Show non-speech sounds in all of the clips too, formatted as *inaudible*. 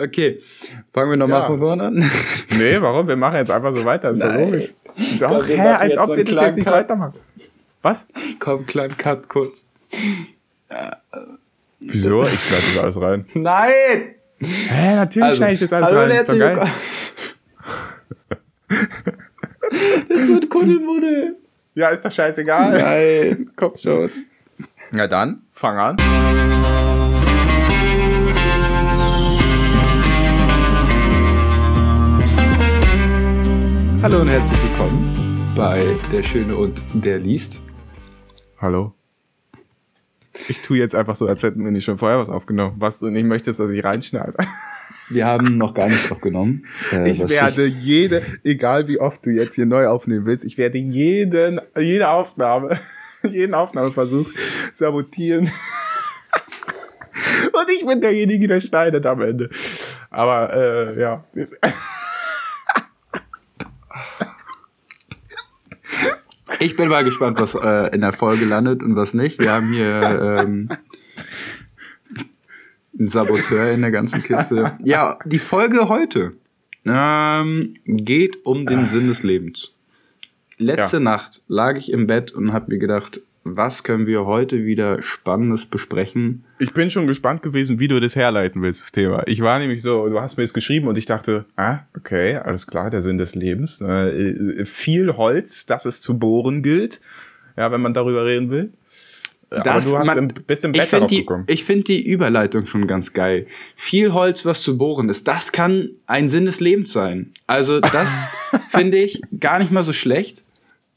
Okay, fangen wir nochmal Ja. von vorne an. *laughs* Nee, warum? Wir machen jetzt einfach so weiter, ist Nein. logisch. Doch, Komm, hä, als ob so wir das jetzt nicht Cut. weitermachen. Was? Komm, kleinen Cut kurz. Wieso? Ich schneide das alles rein. *laughs* Nein! Hä, natürlich schneide ich das alles hallo rein. Ist doch geil. *laughs* Es wird Kuddelmuddel. Ja, ist doch scheißegal. Nein, komm schon. Ja dann, fang an. Hallo und herzlich willkommen bei Der Schöne und der liest. Hallo. Ich tue jetzt einfach so, als hätten wir nicht schon vorher was aufgenommen. Was du nicht möchtest, dass ich reinschneide. *laughs* Wir haben noch gar nichts aufgenommen. Äh, Ich werde jede, egal wie oft du jetzt hier neu aufnehmen willst, ich werde jeden, jede Aufnahme, *laughs* jeden Aufnahmeversuch sabotieren. *laughs* Und ich bin derjenige, der schneidet am Ende. Aber äh, ja. Ich bin mal gespannt, was äh, in der Folge landet und was nicht. Wir haben hier ähm, einen Saboteur in der ganzen Kiste. Ja, die Folge heute ähm, geht um den Sinn des Lebens. Letzte Ja. Nacht lag ich im Bett und habe mir gedacht, was können wir heute wieder Spannendes besprechen? Ich bin schon gespannt gewesen, wie du das herleiten willst, das Thema. Ich war nämlich so, du hast mir das geschrieben und ich dachte, ah, okay, alles klar, der Sinn des Lebens. Äh, äh, viel Holz, das es zu bohren gilt. Ja, wenn man darüber reden will. Äh, Das- Aber du hast man- im Ich Bett finde darauf die, ich find die Überleitung schon ganz geil. Viel Holz, was zu bohren ist, das kann ein Sinn des Lebens sein. Also das *laughs* finde ich gar nicht mal so schlecht,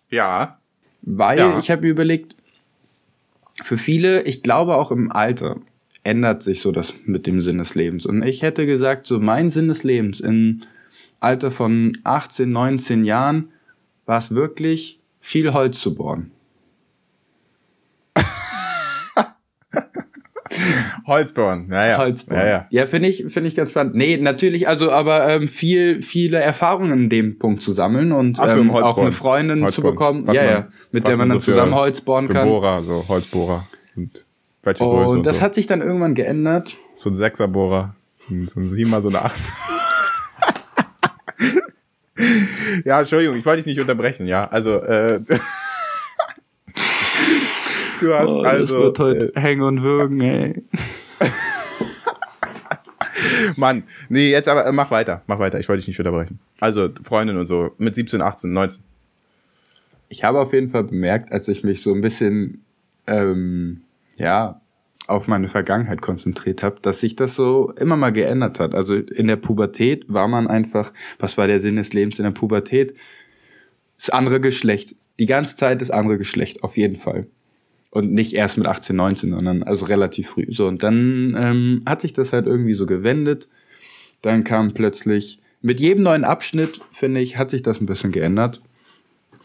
Ja. weil Ja. ich habe mir überlegt, für viele, ich glaube auch im Alter, ändert sich so das mit dem Sinn des Lebens. Und ich hätte gesagt, so mein Sinn des Lebens im Alter von 18, 19 Jahren war es wirklich, viel Holz zu bohren. Holzborn, ja, ja. Holzbohren. Ja, ja. Ja, finde ich, finde ich ganz spannend. Nee, natürlich, also aber ähm, viel, viele Erfahrungen in dem Punkt zu sammeln und so, ähm, auch eine Freundin zu Holzbohren. bekommen, Was ja, man- ja, mit der man dann so für- zusammen Holz bohren für kann. Bohrer, so Holzbohrer. Und welche Größe Und das so. hat sich dann irgendwann geändert. so ein Sechserbohrer. So ein, so ein Siebenmal, so eine Acht. *laughs* ja, Entschuldigung, ich wollte dich nicht unterbrechen, ja. Also, äh, *laughs* du hast Oh, also. das wird heute hängen und würgen, ey. *laughs* Mann, nee, jetzt aber äh, mach weiter, mach weiter, ich wollte dich nicht unterbrechen. Also, Freundin und so, mit 17, 18, 19. Ich habe auf jeden Fall bemerkt, als ich mich so ein bisschen, ähm, ja, auf meine Vergangenheit konzentriert habe, dass sich das so immer mal geändert hat. Also in der Pubertät war man einfach, was war der Sinn des Lebens in der Pubertät? Das andere Geschlecht. Die ganze Zeit das andere Geschlecht, auf jeden Fall. Und nicht erst mit 18, 19, sondern also relativ früh. So, und dann ähm, hat sich das halt irgendwie so gewendet. Dann kam plötzlich, mit jedem neuen Abschnitt, finde ich, hat sich das ein bisschen geändert.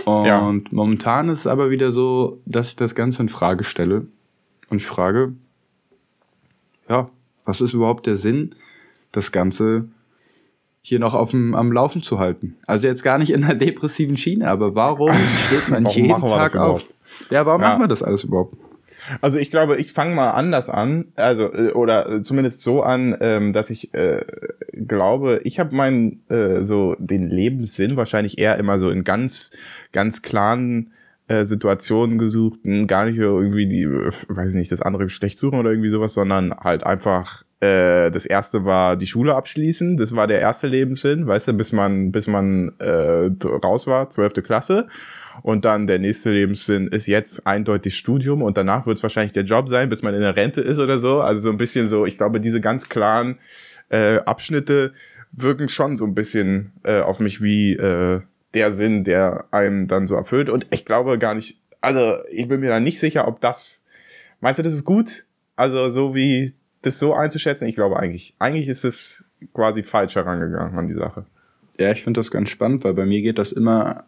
Und Ja. momentan ist es aber wieder so, dass ich das Ganze in Frage stelle. Und ich frage, ja, was ist überhaupt der Sinn, das Ganze hier noch auf dem, am Laufen zu halten? Also jetzt gar nicht in einer depressiven Schiene, aber warum *laughs* steht man Warum jeden Tag auf? Ja, warum Ja. machen wir das alles überhaupt? Also ich glaube, ich fange mal anders an, also äh, oder äh, zumindest so an, ähm, dass ich äh, glaube, ich habe meinen äh, so den Lebenssinn wahrscheinlich eher immer so in ganz ganz klaren äh, Situationen gesucht, n- gar nicht irgendwie die, äh, weiß ich nicht, das andere Geschlecht suchen oder irgendwie sowas, sondern halt einfach äh, das erste war die Schule abschließen, das war der erste Lebenssinn, weißt du, bis man bis man äh, raus war, zwölfte Klasse. Und dann der nächste Lebenssinn ist jetzt eindeutig Studium und danach wird es wahrscheinlich der Job sein, bis man in der Rente ist oder so. Also so ein bisschen so, ich glaube, diese ganz klaren äh, Abschnitte wirken schon so ein bisschen äh, auf mich wie äh, der Sinn, der einem dann so erfüllt. Und ich glaube gar nicht, also ich bin mir da nicht sicher, ob das, meinst du, das ist gut? Also so wie das so einzuschätzen, ich glaube eigentlich, eigentlich ist es quasi falsch herangegangen an die Sache. Ja, ich finde das ganz spannend, weil bei mir geht das immer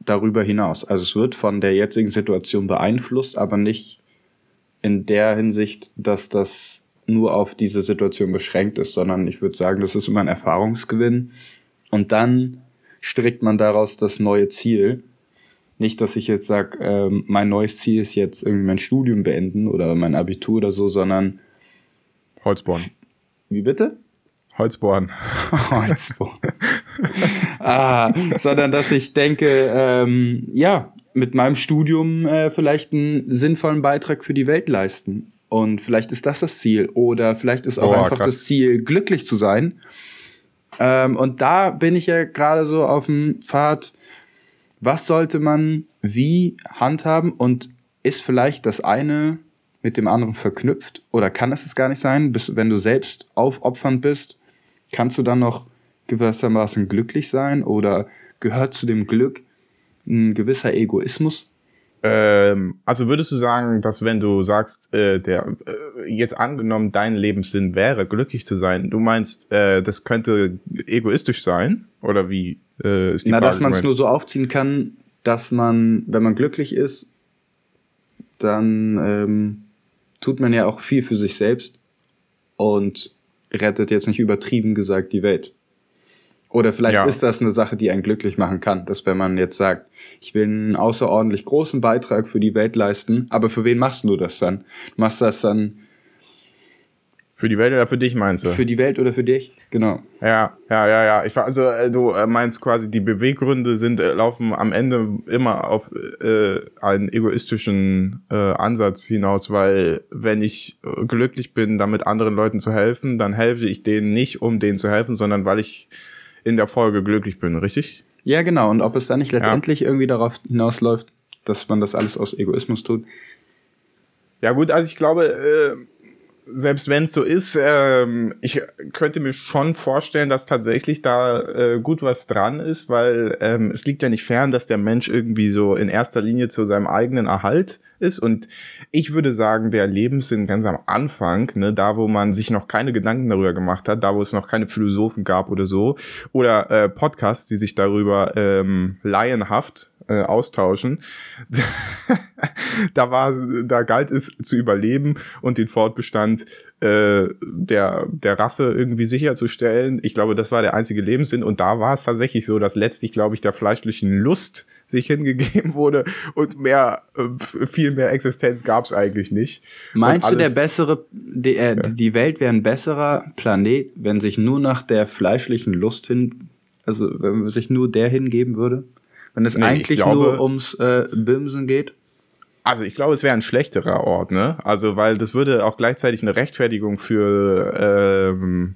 darüber hinaus. Also es wird von der jetzigen Situation beeinflusst, aber nicht in der Hinsicht, dass das nur auf diese Situation beschränkt ist, sondern ich würde sagen, das ist immer ein Erfahrungsgewinn. Und dann strickt man daraus das neue Ziel. Nicht, dass ich jetzt sage, ähm, mein neues Ziel ist jetzt irgendwie mein Studium beenden oder mein Abitur oder so, sondern Holzborn. wie bitte? Holzbohren. *laughs* Holzbohren. ah, sondern dass ich denke, ähm, ja, mit meinem Studium äh, vielleicht einen sinnvollen Beitrag für die Welt leisten. Und vielleicht ist das das Ziel. Oder vielleicht ist auch oh, einfach krass. das Ziel, glücklich zu sein. Ähm, und da bin ich ja gerade so auf dem Pfad, was sollte man wie handhaben und ist vielleicht das eine mit dem anderen verknüpft oder kann es es gar nicht sein? Bis, wenn du selbst aufopfernd bist, kannst du dann noch gewissermaßen glücklich sein oder gehört zu dem Glück ein gewisser Egoismus? Ähm, also würdest du sagen, dass wenn du sagst, äh, der äh, jetzt angenommen dein Lebenssinn wäre, glücklich zu sein, du meinst, äh, das könnte egoistisch sein? Oder wie äh, ist die Na, Frage? dass man es nur so aufziehen kann, dass man, wenn man glücklich ist, dann ähm, tut man ja auch viel für sich selbst und rettet jetzt nicht übertrieben gesagt die Welt. Oder vielleicht ja. ist das eine Sache, die einen glücklich machen kann, dass wenn man jetzt sagt, ich will einen außerordentlich großen Beitrag für die Welt leisten, aber für wen machst du das dann? Du machst das dann für die Welt oder für dich meinst du? Für die Welt oder für dich, genau. Ja, ja, ja, ja. Ich also äh, du äh, meinst quasi die Beweggründe sind äh, laufen am Ende immer auf äh, einen egoistischen äh, Ansatz hinaus, weil wenn ich glücklich bin, damit anderen Leuten zu helfen, dann helfe ich denen nicht, um denen zu helfen, sondern weil ich in der Folge glücklich bin, richtig? Ja, genau. Und ob es dann nicht letztendlich ja. irgendwie darauf hinausläuft, dass man das alles aus Egoismus tut. Ja gut, also ich glaube, äh, selbst wenn es so ist, ähm, ich könnte mir schon vorstellen, dass tatsächlich da äh, gut was dran ist, weil ähm, es liegt ja nicht fern, dass der Mensch irgendwie so in erster Linie zu seinem eigenen Erhalt ist. Und ich würde sagen, der Lebenssinn ganz am Anfang, ne, da wo man sich noch keine Gedanken darüber gemacht hat, da wo es noch keine Philosophen gab oder so, oder äh, Podcasts, die sich darüber ähm, laienhaft äh, austauschen. *laughs* da war, da galt es zu überleben und den Fortbestand äh, der der Rasse irgendwie sicherzustellen. Ich glaube, das war der einzige Lebenssinn und da war es tatsächlich so, dass letztlich, glaube ich, der fleischlichen Lust sich hingegeben wurde und mehr, äh, viel mehr Existenz gab es eigentlich nicht. Meinst alles, du, der bessere, die, äh, ja. die Welt wäre ein besserer Planet, wenn sich nur nach der fleischlichen Lust hin, also wenn sich nur der hingeben würde? Wenn es nee, eigentlich glaube, nur ums äh, Bimsen geht? Also ich glaube, es wäre ein schlechterer Ort, ne? Also weil das würde auch gleichzeitig eine Rechtfertigung für ähm,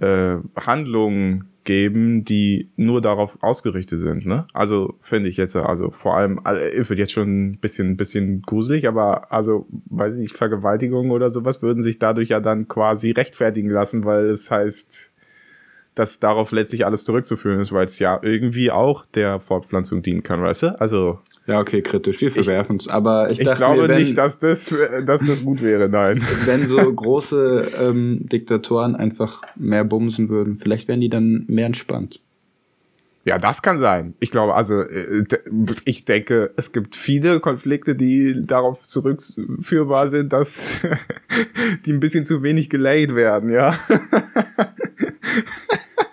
äh, Handlungen geben, die nur darauf ausgerichtet sind, ne? Also finde ich jetzt, also vor allem, also, wird jetzt schon ein bisschen, bisschen gruselig, aber also, weiß ich nicht, Vergewaltigung oder sowas würden sich dadurch ja dann quasi rechtfertigen lassen, weil es heißt, dass darauf letztlich alles zurückzuführen ist, weil es ja irgendwie auch der Fortpflanzung dienen kann, weißt du? Also. Ja, okay, kritisch, wir verwerfen es. Aber ich, ich glaube mir, wenn, nicht, dass das, dass das gut wäre, nein. *laughs* Wenn so große ähm, Diktatoren einfach mehr bumsen würden, vielleicht wären die dann mehr entspannt. Ja, das kann sein. Ich glaube, also äh, ich denke, es gibt viele Konflikte, die darauf zurückführbar sind, dass *laughs* die ein bisschen zu wenig gelayed werden, ja. *laughs*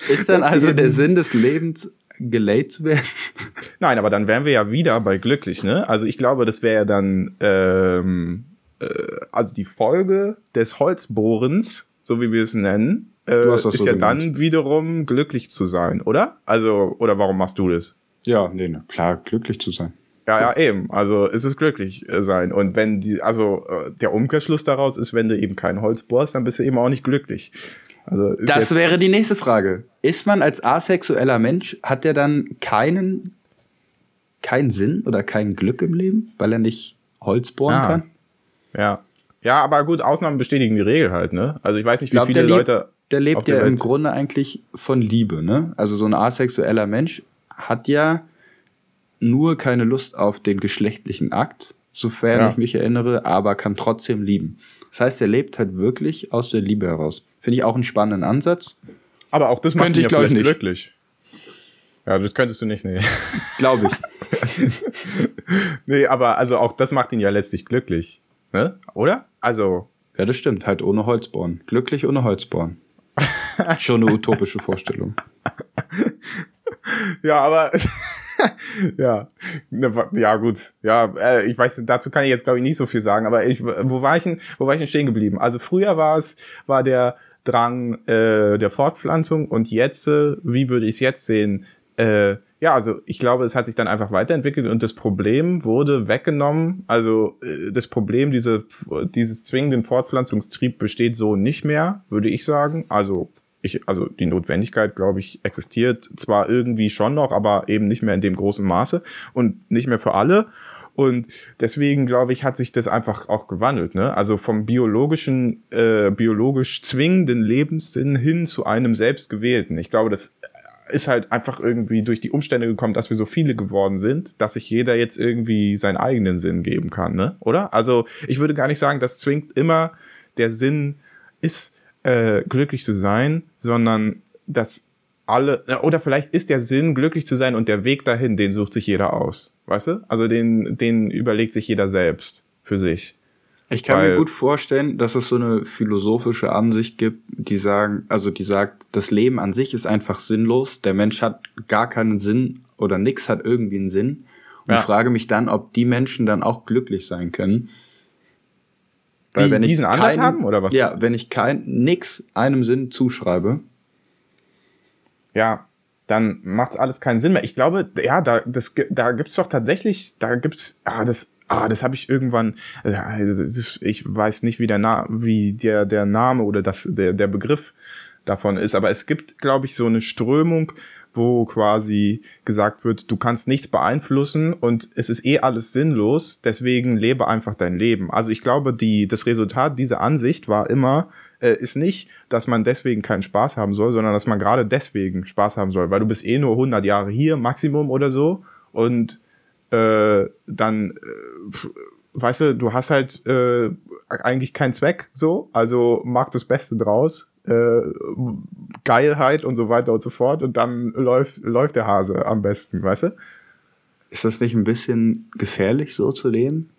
Ist dann also der Sinn des Lebens, gelayt zu werden? *laughs* Nein, aber dann wären wir ja wieder bei glücklich, ne? Also ich glaube, das wäre ja dann ähm, äh, also die Folge des Holzbohrens, so wie wir es nennen, äh, ist so ja gemeint. dann wiederum glücklich zu sein, oder? Also, oder warum machst du das? Ja, nee, klar, glücklich zu sein. Ja, ja, eben. Also ist es glücklich äh, sein. Und wenn die, also äh, der Umkehrschluss daraus ist, wenn du eben kein Holz bohrst, dann bist du eben auch nicht glücklich. Also das wäre die nächste Frage. Ist man als asexueller Mensch, hat der dann keinen, keinen Sinn oder kein Glück im Leben, weil er nicht Holz bohren ja. kann? Ja. Ja, aber gut, Ausnahmen bestätigen die Regel halt, ne? Also ich weiß nicht, wie glaub, viele der Leute. Lebt, der lebt ja im Grunde eigentlich von Liebe, ne? Also so ein asexueller Mensch hat ja nur keine Lust auf den geschlechtlichen Akt, sofern ja. ich mich erinnere, aber kann trotzdem lieben. Das heißt, er lebt halt wirklich aus der Liebe heraus. Finde ich auch einen spannenden Ansatz. Aber auch das macht Könnte ich, ja ich, nicht. glücklich. Ja, das könntest du nicht, nee. Glaube ich. *laughs* nee, aber also auch das macht ihn ja letztlich glücklich. Ne? Oder? Also. Ja, das stimmt. Halt ohne Holzborn. Glücklich ohne Holzborn. *laughs* Schon eine utopische Vorstellung. ja, aber *laughs* ja, ja gut, ja, äh, ich weiß, dazu kann ich jetzt glaube ich nicht so viel sagen, aber ich, wo war ich denn, wo war ich denn stehen geblieben? Also früher war es, war der Lebensdrang äh, der Fortpflanzung und jetzt, äh, wie würde ich es jetzt sehen? Äh, ja, also ich glaube, es hat sich dann einfach weiterentwickelt und das Problem wurde weggenommen. Also äh, das Problem diese, dieses zwingenden Fortpflanzungstrieb besteht so nicht mehr, würde ich sagen. Also ich, also die Notwendigkeit, glaube ich, existiert zwar irgendwie schon noch, aber eben nicht mehr in dem großen Maße und nicht mehr für alle. Und deswegen, glaube ich, hat sich das einfach auch gewandelt. Ne? Also vom biologischen, äh, biologisch zwingenden Lebenssinn hin zu einem selbstgewählten. Ich glaube, das ist halt einfach irgendwie durch die Umstände gekommen, dass wir so viele geworden sind, dass sich jeder jetzt irgendwie seinen eigenen Sinn geben kann, ne? Oder? Also ich würde gar nicht sagen, das zwingt immer der Sinn ist, äh, glücklich zu sein, sondern dass alle, oder vielleicht ist der Sinn, glücklich zu sein und der Weg dahin, den sucht sich jeder aus. Weißt du? Also den, den überlegt sich jeder selbst für sich. Ich kann Weil, mir gut vorstellen, dass es so eine philosophische Ansicht gibt, die sagen, also die sagt, das Leben an sich ist einfach sinnlos. Der Mensch hat gar keinen Sinn oder nix hat irgendwie einen Sinn. Und ja. ich frage mich dann, ob die Menschen dann auch glücklich sein können. Weil die wenn diesen ich Ansatz haben oder was? Ja, wenn ich kein nix einem Sinn zuschreibe. Ja, dann macht's alles keinen Sinn mehr. Ich glaube, ja, da das da gibt's doch tatsächlich, da gibt's ah das ah, das habe ich irgendwann, also ich weiß nicht, wie der, Na wie der, der Name oder das, der, der Begriff davon ist, aber es gibt, glaube ich, so eine Strömung, wo quasi gesagt wird, du kannst nichts beeinflussen und es ist eh alles sinnlos, deswegen lebe einfach dein Leben. Also ich glaube, die, das Resultat dieser Ansicht war immer, äh, ist nicht, dass man deswegen keinen Spaß haben soll, sondern dass man gerade deswegen Spaß haben soll, weil du bist eh nur 100 Jahre hier, Maximum oder so und äh, dann, äh, weißt du, du hast halt äh, eigentlich keinen Zweck so, also mach das Beste draus, äh, Geilheit und so weiter und so fort und dann läuft, läuft der Hase am besten, weißt du? Ist das nicht ein bisschen gefährlich, so zu leben?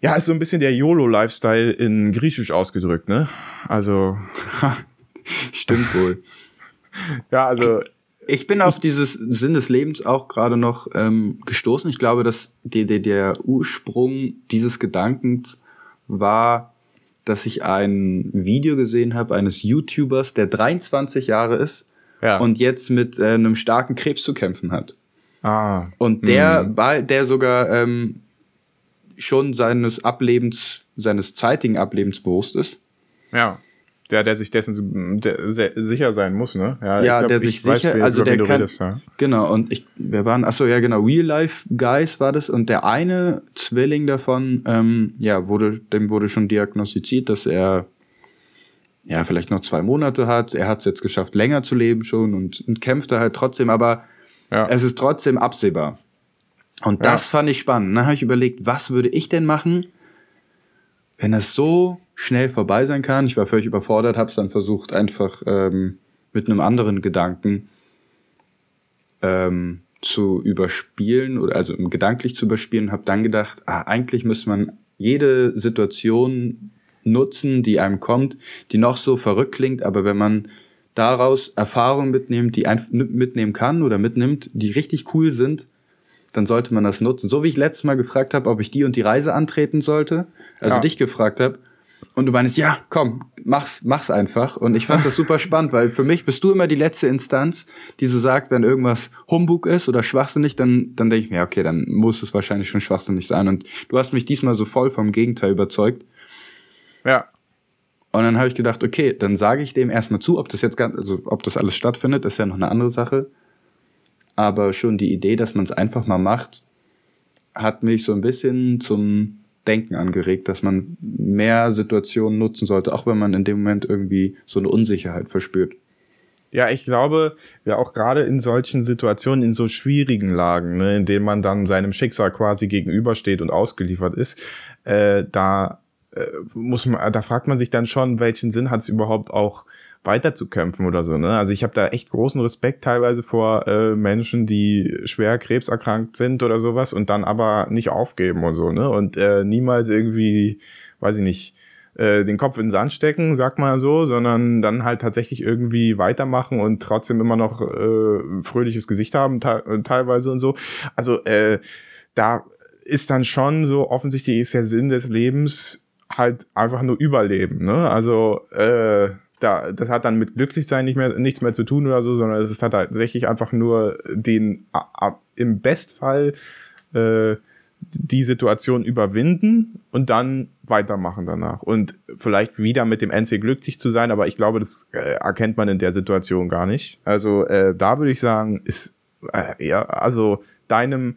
Ja, ist so ein bisschen der YOLO-Lifestyle in Griechisch ausgedrückt, ne? Also. *laughs* Stimmt wohl. *laughs* ja, also. Ich bin auf dieses Sinn des Lebens auch gerade noch ähm, gestoßen. Ich glaube, dass die, die, der Ursprung dieses Gedankens war, dass ich ein Video gesehen habe eines YouTubers, der 23 Jahre ist ja. und jetzt mit äh, einem starken Krebs zu kämpfen hat. Ah. Und der, mhm. der sogar ähm, schon seines Ablebens, seines zeitigen Ablebens bewusst ist. Ja der, der sich dessen der, sehr, sicher sein muss, ne? Ja, ja glaub, der sich sicher, weiß, also der kann, redest, ja. genau, und ich, wir waren, achso, ja genau, Real Life Guys war das, und der eine Zwilling davon, ähm, ja, wurde, dem wurde schon diagnostiziert, dass er, ja, vielleicht noch zwei Monate hat, er hat es jetzt geschafft, länger zu leben schon und, und kämpft halt trotzdem, aber ja. es ist trotzdem absehbar. Und das ja. fand ich spannend. Dann habe ich überlegt, was würde ich denn machen, wenn das so schnell vorbei sein kann. Ich war völlig überfordert, habe es dann versucht, einfach ähm, mit einem anderen Gedanken ähm, zu überspielen oder also gedanklich zu überspielen. Habe dann gedacht, ah, eigentlich müsste man jede Situation nutzen, die einem kommt, die noch so verrückt klingt, aber wenn man daraus Erfahrungen mitnimmt, die ein, mitnehmen kann oder mitnimmt, die richtig cool sind, dann sollte man das nutzen. So wie ich letztes Mal gefragt habe, ob ich die und die Reise antreten sollte, also ja. dich gefragt habe, und du meinst, ja, komm, mach's, mach's einfach. Und ich fand das super *laughs* spannend, weil für mich bist du immer die letzte Instanz, die so sagt, wenn irgendwas Humbug ist oder schwachsinnig, dann, dann denke ich mir, okay, dann muss es wahrscheinlich schon schwachsinnig sein. Und du hast mich diesmal so voll vom Gegenteil überzeugt. Ja. Und dann habe ich gedacht, okay, dann sage ich dem erstmal zu, ob das jetzt ganz, also ob das alles stattfindet, ist ja noch eine andere Sache. Aber schon die Idee, dass man es einfach mal macht, hat mich so ein bisschen zum Denken angeregt, dass man mehr Situationen nutzen sollte, auch wenn man in dem Moment irgendwie so eine Unsicherheit verspürt. Ja, ich glaube, ja auch gerade in solchen Situationen, in so schwierigen Lagen, ne, in denen man dann seinem Schicksal quasi gegenübersteht und ausgeliefert ist, äh, da äh, muss man, da fragt man sich dann schon, welchen Sinn hat es überhaupt auch weiterzukämpfen oder so. Ne? Also ich habe da echt großen Respekt teilweise vor äh, Menschen, die schwer krebserkrankt sind oder sowas und dann aber nicht aufgeben und so. Ne? Und äh, niemals irgendwie, weiß ich nicht, äh, den Kopf in den Sand stecken, sagt man so, sondern dann halt tatsächlich irgendwie weitermachen und trotzdem immer noch äh, fröhliches Gesicht haben te teilweise und so. Also äh, da ist dann schon so offensichtlich ist der Sinn des Lebens halt einfach nur Überleben. Ne? Also äh, da, das hat dann mit Glücklichsein nicht mehr, nichts mehr zu tun oder so, sondern es halt tatsächlich einfach nur den, im Bestfall, äh, die Situation überwinden und dann weitermachen danach. Und vielleicht wieder mit dem NC glücklich zu sein, aber ich glaube, das äh, erkennt man in der Situation gar nicht. Also äh, da würde ich sagen, ist äh, ja, also deinem,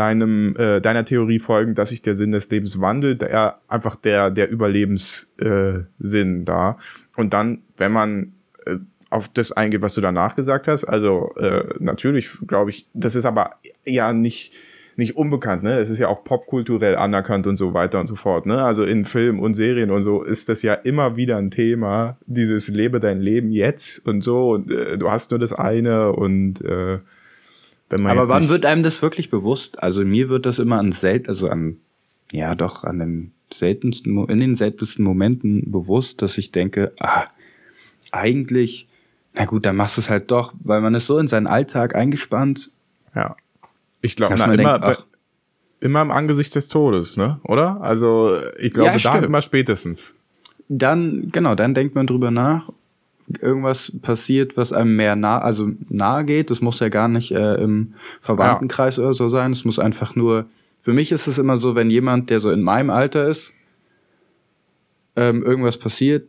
deinem, äh, deiner Theorie folgend, dass sich der Sinn des Lebens wandelt, der einfach der, der Überlebenssinn äh, da. Und dann, wenn man äh, auf das eingeht, was du danach gesagt hast, also äh, natürlich glaube ich, das ist aber ja nicht nicht unbekannt, ne? Es ist ja auch popkulturell anerkannt und so weiter und so fort, ne? Also in Filmen und Serien und so ist das ja immer wieder ein Thema, dieses lebe dein Leben jetzt und so und äh, du hast nur das eine und äh, wenn man Aber wann wird einem das wirklich bewusst? Also mir wird das immer an selten, also an ja doch an den seltensten in den seltensten Momenten bewusst, dass ich denke, ah, eigentlich na gut, dann machst du es halt doch, weil man ist so in seinen Alltag eingespannt. Ja. Ich glaube, immer, denkt, immer im Angesicht des Todes, ne? Oder? Also ich glaube, ja, da immer spätestens. Dann, genau, dann denkt man drüber nach. Irgendwas passiert, was einem mehr nah, also nahe geht. Das muss ja gar nicht äh, im Verwandtenkreis ja. oder so sein. Es muss einfach nur. Für mich ist es immer so, wenn jemand, der so in meinem Alter ist, ähm, irgendwas passiert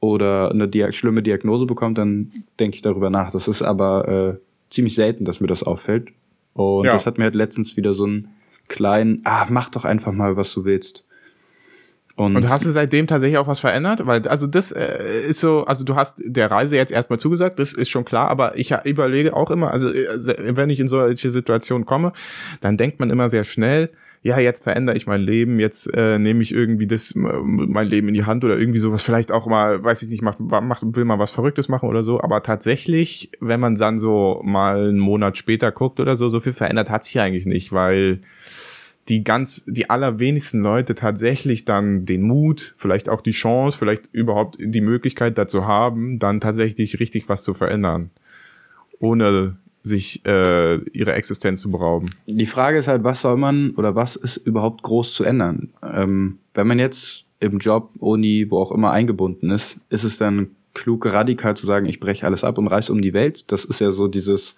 oder eine Dia schlimme Diagnose bekommt, dann denke ich darüber nach. Das ist aber äh, ziemlich selten, dass mir das auffällt. Und ja. das hat mir halt letztens wieder so einen kleinen, ah, mach doch einfach mal, was du willst. Und, und, hast du seitdem tatsächlich auch was verändert? Weil, also das äh, ist so, also du hast der Reise jetzt erstmal zugesagt, das ist schon klar, aber ich überlege auch immer, also äh, wenn ich in solche Situationen komme, dann denkt man immer sehr schnell, ja, jetzt verändere ich mein Leben, jetzt äh, nehme ich irgendwie das mein Leben in die Hand oder irgendwie sowas, vielleicht auch mal, weiß ich nicht, macht, macht, will mal was Verrücktes machen oder so. Aber tatsächlich, wenn man dann so mal einen Monat später guckt oder so, so viel verändert hat sich eigentlich nicht, weil die ganz, die allerwenigsten Leute tatsächlich dann den Mut, vielleicht auch die Chance, vielleicht überhaupt die Möglichkeit dazu haben, dann tatsächlich richtig was zu verändern. Ohne sich äh, ihre Existenz zu berauben. Die Frage ist halt, was soll man oder was ist überhaupt groß zu ändern? Ähm, wenn man jetzt im Job, Uni, wo auch immer eingebunden ist, ist es dann klug, radikal zu sagen, ich breche alles ab und reise um die Welt. Das ist ja so dieses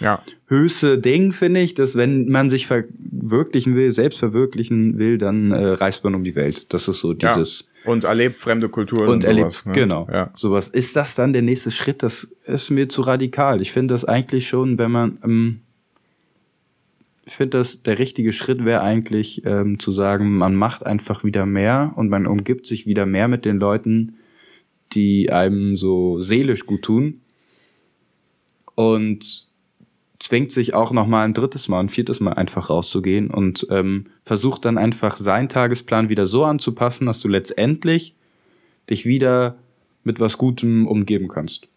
ja. höchste Ding, finde ich, dass wenn man sich verwirklichen will, selbst verwirklichen will, dann äh, reist man um die Welt. Das ist so dieses ja. Und erlebt fremde Kulturen und, und erlebt, sowas, ne? genau, ja. sowas. Ist das dann der nächste Schritt? Das ist mir zu radikal. Ich finde das eigentlich schon, wenn man, ähm, ich finde das, der richtige Schritt wäre eigentlich ähm, zu sagen, man macht einfach wieder mehr und man umgibt sich wieder mehr mit den Leuten, die einem so seelisch gut tun. Und zwingt sich auch noch mal ein drittes Mal, ein viertes Mal einfach rauszugehen und ähm, versucht dann einfach seinen Tagesplan wieder so anzupassen, dass du letztendlich dich wieder mit was Gutem umgeben kannst.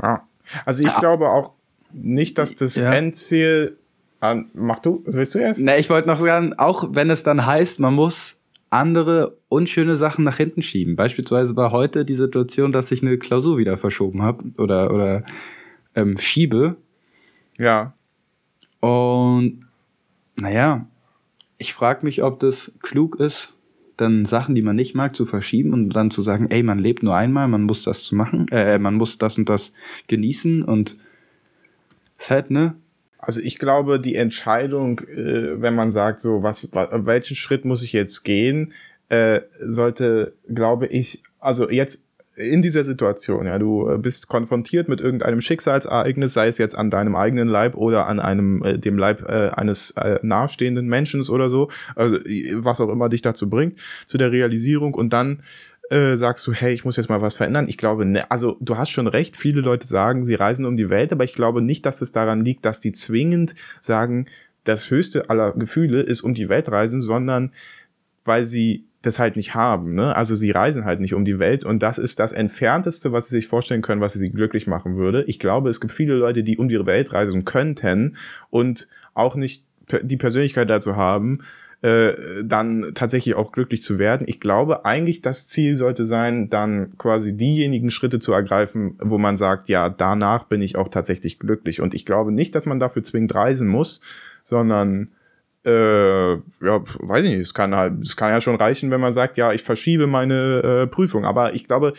Ja. Also ich ja. glaube auch nicht, dass das ja. Endziel an, mach du, willst du erst? Ne, ich wollte noch sagen, auch wenn es dann heißt, man muss andere unschöne Sachen nach hinten schieben. Beispielsweise war heute die Situation, dass ich eine Klausur wieder verschoben habe oder, oder ähm, schiebe, ja. Und naja, ich frage mich, ob das klug ist, dann Sachen, die man nicht mag, zu verschieben und dann zu sagen, ey, man lebt nur einmal, man muss das zu machen, äh, man muss das und das genießen und ist halt, ne? Also ich glaube, die Entscheidung, äh, wenn man sagt, so, was, welchen Schritt muss ich jetzt gehen, äh, sollte, glaube ich, also jetzt in dieser Situation, ja, du äh, bist konfrontiert mit irgendeinem Schicksalsereignis, sei es jetzt an deinem eigenen Leib oder an einem äh, dem Leib äh, eines äh, nahestehenden Menschen oder so, also was auch immer dich dazu bringt zu der Realisierung und dann äh, sagst du, hey, ich muss jetzt mal was verändern. Ich glaube, ne, also du hast schon recht, viele Leute sagen, sie reisen um die Welt, aber ich glaube nicht, dass es daran liegt, dass die zwingend sagen, das höchste aller Gefühle ist um die Welt reisen, sondern weil sie das halt nicht haben. Ne? Also sie reisen halt nicht um die Welt und das ist das Entfernteste, was sie sich vorstellen können, was sie glücklich machen würde. Ich glaube, es gibt viele Leute, die um die Welt reisen könnten und auch nicht die Persönlichkeit dazu haben, äh, dann tatsächlich auch glücklich zu werden. Ich glaube eigentlich, das Ziel sollte sein, dann quasi diejenigen Schritte zu ergreifen, wo man sagt, ja, danach bin ich auch tatsächlich glücklich. Und ich glaube nicht, dass man dafür zwingend reisen muss, sondern äh, ja, weiß ich nicht, es kann halt, es kann ja schon reichen, wenn man sagt, ja, ich verschiebe meine äh, Prüfung. Aber ich glaube,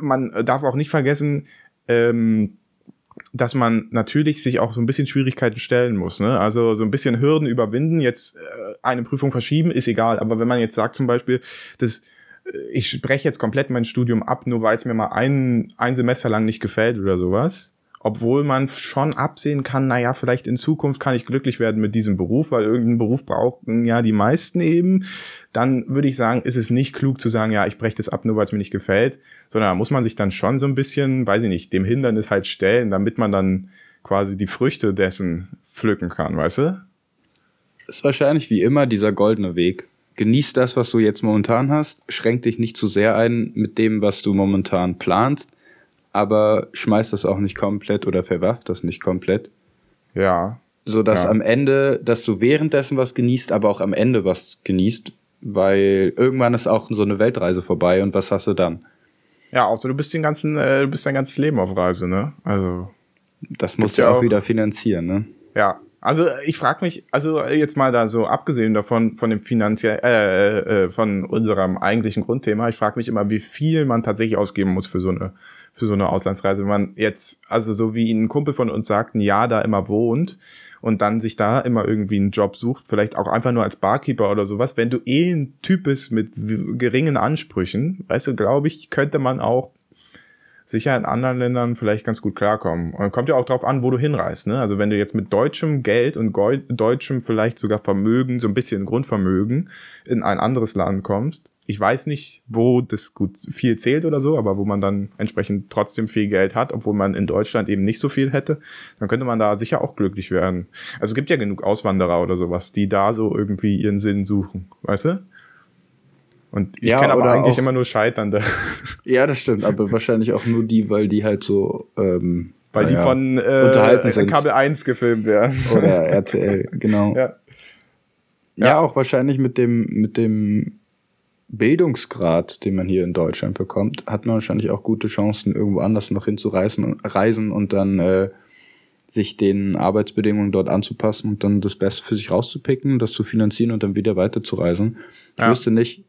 man darf auch nicht vergessen, ähm, dass man natürlich sich auch so ein bisschen Schwierigkeiten stellen muss. Ne? Also so ein bisschen Hürden überwinden, jetzt äh, eine Prüfung verschieben, ist egal. Aber wenn man jetzt sagt zum Beispiel, dass äh, ich spreche jetzt komplett mein Studium ab, nur weil es mir mal ein, ein Semester lang nicht gefällt oder sowas, obwohl man schon absehen kann, naja, vielleicht in Zukunft kann ich glücklich werden mit diesem Beruf, weil irgendeinen Beruf brauchen ja die meisten eben, dann würde ich sagen, ist es nicht klug zu sagen, ja, ich breche das ab, nur weil es mir nicht gefällt, sondern da muss man sich dann schon so ein bisschen, weiß ich nicht, dem Hindernis halt stellen, damit man dann quasi die Früchte dessen pflücken kann, weißt du? Das ist wahrscheinlich wie immer dieser goldene Weg. Genieß das, was du jetzt momentan hast, schränk dich nicht zu sehr ein mit dem, was du momentan planst aber schmeißt das auch nicht komplett oder verwerft das nicht komplett. Ja. So dass ja. am Ende, dass du währenddessen was genießt, aber auch am Ende was genießt, weil irgendwann ist auch so eine Weltreise vorbei und was hast du dann? Ja, außer du bist den ganzen, äh, du bist dein ganzes Leben auf Reise, ne? Also. Das musst du ja auch, auch wieder finanzieren, ne? Ja, also ich frage mich, also jetzt mal da so abgesehen davon von dem finanziell äh, äh, von unserem eigentlichen Grundthema, ich frage mich immer, wie viel man tatsächlich ausgeben muss für so eine für so eine Auslandsreise. Wenn man jetzt, also so wie ein Kumpel von uns sagt, ein Jahr da immer wohnt und dann sich da immer irgendwie einen Job sucht, vielleicht auch einfach nur als Barkeeper oder sowas, wenn du eh ein Typ bist mit geringen Ansprüchen, weißt du, glaube ich, könnte man auch sicher in anderen Ländern vielleicht ganz gut klarkommen. Und kommt ja auch drauf an, wo du hinreist. Ne? Also wenn du jetzt mit deutschem Geld und deutschem vielleicht sogar Vermögen, so ein bisschen Grundvermögen in ein anderes Land kommst, ich weiß nicht, wo das gut viel zählt oder so, aber wo man dann entsprechend trotzdem viel Geld hat, obwohl man in Deutschland eben nicht so viel hätte, dann könnte man da sicher auch glücklich werden. Also es gibt ja genug Auswanderer oder sowas, die da so irgendwie ihren Sinn suchen, weißt du? Und ich ja, kenne aber eigentlich immer nur Scheiternde. *laughs* Ja, das stimmt, aber wahrscheinlich auch nur die, weil die halt so ähm, weil die ja, von äh, Kabel 1 gefilmt werden. Oder *laughs* RTL, genau. Ja. ja. ja, auch wahrscheinlich mit dem, mit dem Bildungsgrad, den man hier in Deutschland bekommt, hat man wahrscheinlich auch gute Chancen, irgendwo anders noch hinzureisen reisen und dann äh, sich den Arbeitsbedingungen dort anzupassen und dann das Beste für sich rauszupicken, das zu finanzieren und dann wieder weiterzureisen. Ich ja. wüsste nicht,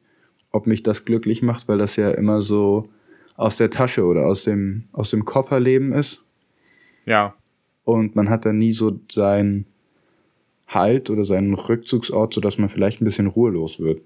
ob mich das glücklich macht, weil das ja immer so aus der Tasche oder aus dem, aus dem Kofferleben ist. Ja. Und man hat dann nie so seinen Halt oder seinen Rückzugsort, sodass man vielleicht ein bisschen ruhelos wird.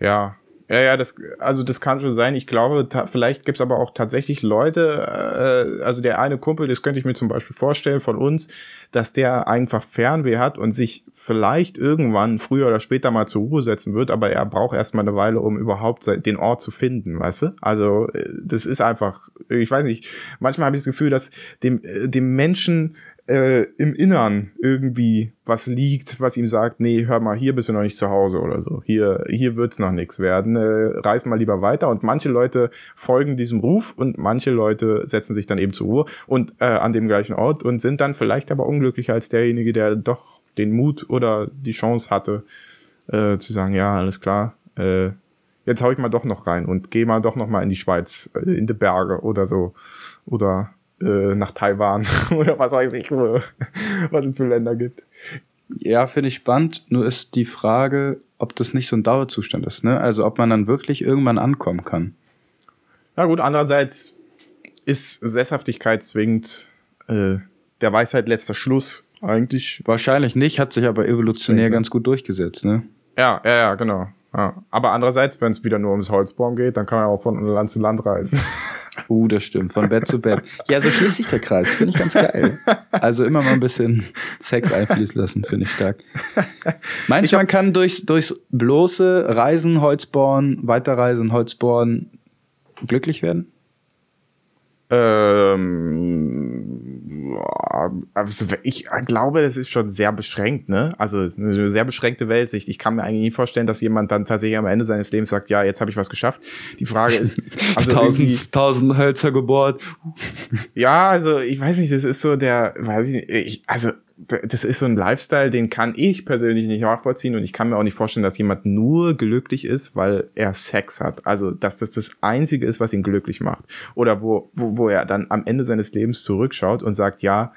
Ja, ja, ja, das, also das kann schon sein. Ich glaube, vielleicht gibt's aber auch tatsächlich Leute, äh, also der eine Kumpel, das könnte ich mir zum Beispiel vorstellen von uns, dass der einfach Fernweh hat und sich vielleicht irgendwann früher oder später mal zur Ruhe setzen wird, aber er braucht erstmal eine Weile, um überhaupt den Ort zu finden, weißt du? Also äh, das ist einfach, ich weiß nicht, manchmal habe ich das Gefühl, dass dem, äh, dem Menschen äh, im Innern irgendwie was liegt, was ihm sagt, nee, hör mal, hier bist du noch nicht zu Hause oder so. Hier, hier wird's noch nichts werden. Äh, reis mal lieber weiter. Und manche Leute folgen diesem Ruf und manche Leute setzen sich dann eben zur Ruhe und äh, an dem gleichen Ort und sind dann vielleicht aber unglücklicher als derjenige, der doch den Mut oder die Chance hatte, äh, zu sagen, ja, alles klar, äh, jetzt hau ich mal doch noch rein und geh mal doch noch mal in die Schweiz, äh, in die Berge oder so. Oder äh, nach Taiwan *laughs* oder was weiß ich, was es für Länder gibt. Ja, finde ich spannend. Nur ist die Frage, ob das nicht so ein Dauerzustand ist. Ne? Also ob man dann wirklich irgendwann ankommen kann. Na gut, andererseits ist Sesshaftigkeit zwingend äh, der Weisheit letzter Schluss eigentlich. Wahrscheinlich nicht, hat sich aber evolutionär ganz gut durchgesetzt. Ne? Ja, ja, ja, genau. Ja. Aber andererseits, wenn es wieder nur ums Holzbaum geht, dann kann man auch von Land zu Land reisen. *laughs* Uh, das stimmt. Von Bett zu Bett. Ja, so schließt sich der Kreis. Finde ich ganz geil. Also immer mal ein bisschen Sex einfließen lassen, finde ich stark. Meinst du, man kann durch, durchs bloße Reisen, Holzborn, Weiterreisen, Holzborn glücklich werden? Ähm, also ich glaube, das ist schon sehr beschränkt, ne? Also eine sehr beschränkte Weltsicht. Ich kann mir eigentlich nie vorstellen, dass jemand dann tatsächlich am Ende seines Lebens sagt, ja, jetzt habe ich was geschafft. Die Frage ist, *laughs* also tausend, tausend Hölzer gebohrt. Ja, also ich weiß nicht, das ist so der, weiß ich nicht, ich, also das ist so ein Lifestyle, den kann ich persönlich nicht nachvollziehen und ich kann mir auch nicht vorstellen, dass jemand nur glücklich ist, weil er Sex hat. Also, dass das das Einzige ist, was ihn glücklich macht. Oder wo, wo, wo er dann am Ende seines Lebens zurückschaut und sagt, ja,